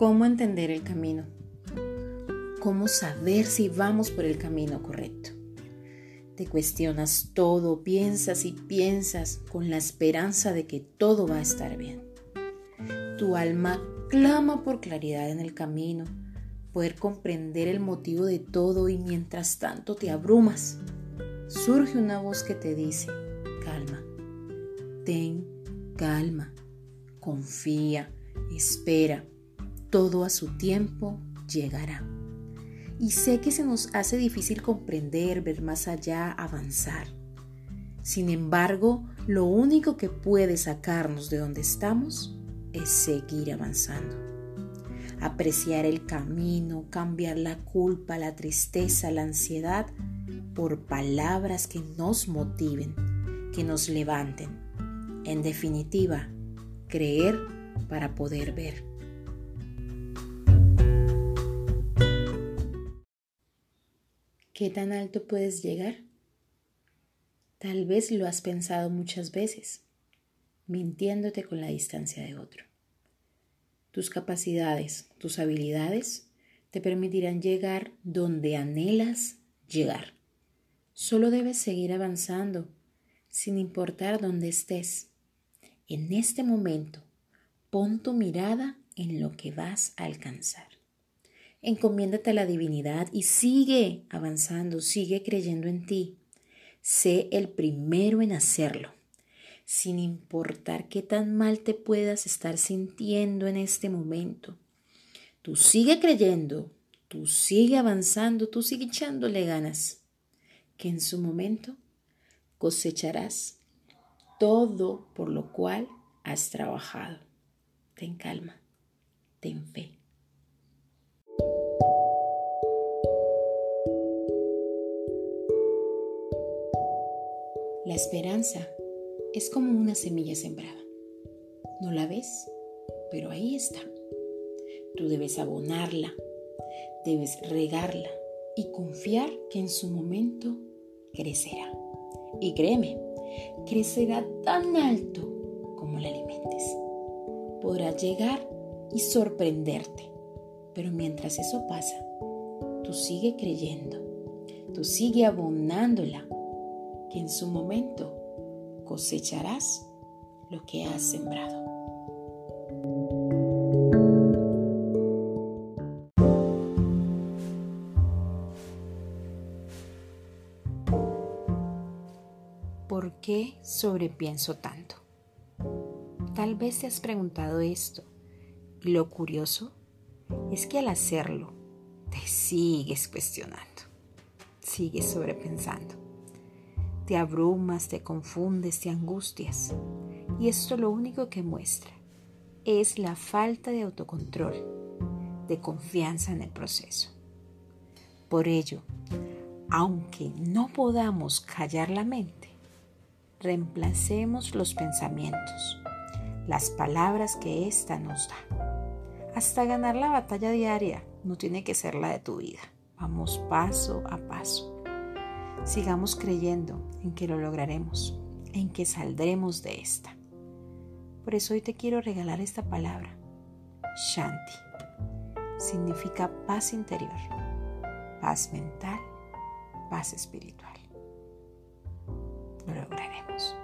¿Cómo entender el camino? ¿Cómo saber si vamos por el camino correcto? Te cuestionas todo, piensas y piensas con la esperanza de que todo va a estar bien. Tu alma clama por claridad en el camino, poder comprender el motivo de todo y mientras tanto te abrumas. Surge una voz que te dice, calma, ten calma, confía, espera, todo a su tiempo llegará. Y sé que se nos hace difícil comprender, ver más allá, avanzar. Sin embargo, lo único que puede sacarnos de donde estamos es seguir avanzando. Apreciar el camino, cambiar la culpa, la tristeza, la ansiedad por palabras que nos motiven, que nos levanten. En definitiva, creer para poder ver. ¿Qué tan alto puedes llegar? Tal vez lo has pensado muchas veces, mintiéndote con la distancia de otro. Tus capacidades, tus habilidades te permitirán llegar donde anhelas llegar. Solo debes seguir avanzando, sin importar dónde estés. En este momento, pon tu mirada en lo que vas a alcanzar. Encomiéndate a la divinidad y sigue avanzando, sigue creyendo en ti. Sé el primero en hacerlo, sin importar qué tan mal te puedas estar sintiendo en este momento. Tú sigue creyendo, tú sigue avanzando, tú sigue echándole ganas, que en su momento cosecharás todo por lo cual has trabajado. Ten calma, ten fe. La esperanza es como una semilla sembrada. No la ves, pero ahí está. Tú debes abonarla, debes regarla y confiar que en su momento crecerá. Y créeme, crecerá tan alto como la alimentes. Podrá llegar y sorprenderte, pero mientras eso pasa, tú sigue creyendo, tú sigue abonándola que en su momento cosecharás lo que has sembrado. ¿Por qué sobrepienso tanto? Tal vez te has preguntado esto y lo curioso es que al hacerlo te sigues cuestionando, sigues sobrepensando. Te abrumas, te confundes, te angustias. Y esto lo único que muestra es la falta de autocontrol, de confianza en el proceso. Por ello, aunque no podamos callar la mente, reemplacemos los pensamientos, las palabras que ésta nos da. Hasta ganar la batalla diaria no tiene que ser la de tu vida. Vamos paso a paso. Sigamos creyendo en que lo lograremos, en que saldremos de esta. Por eso hoy te quiero regalar esta palabra. Shanti. Significa paz interior, paz mental, paz espiritual. Lo lograremos.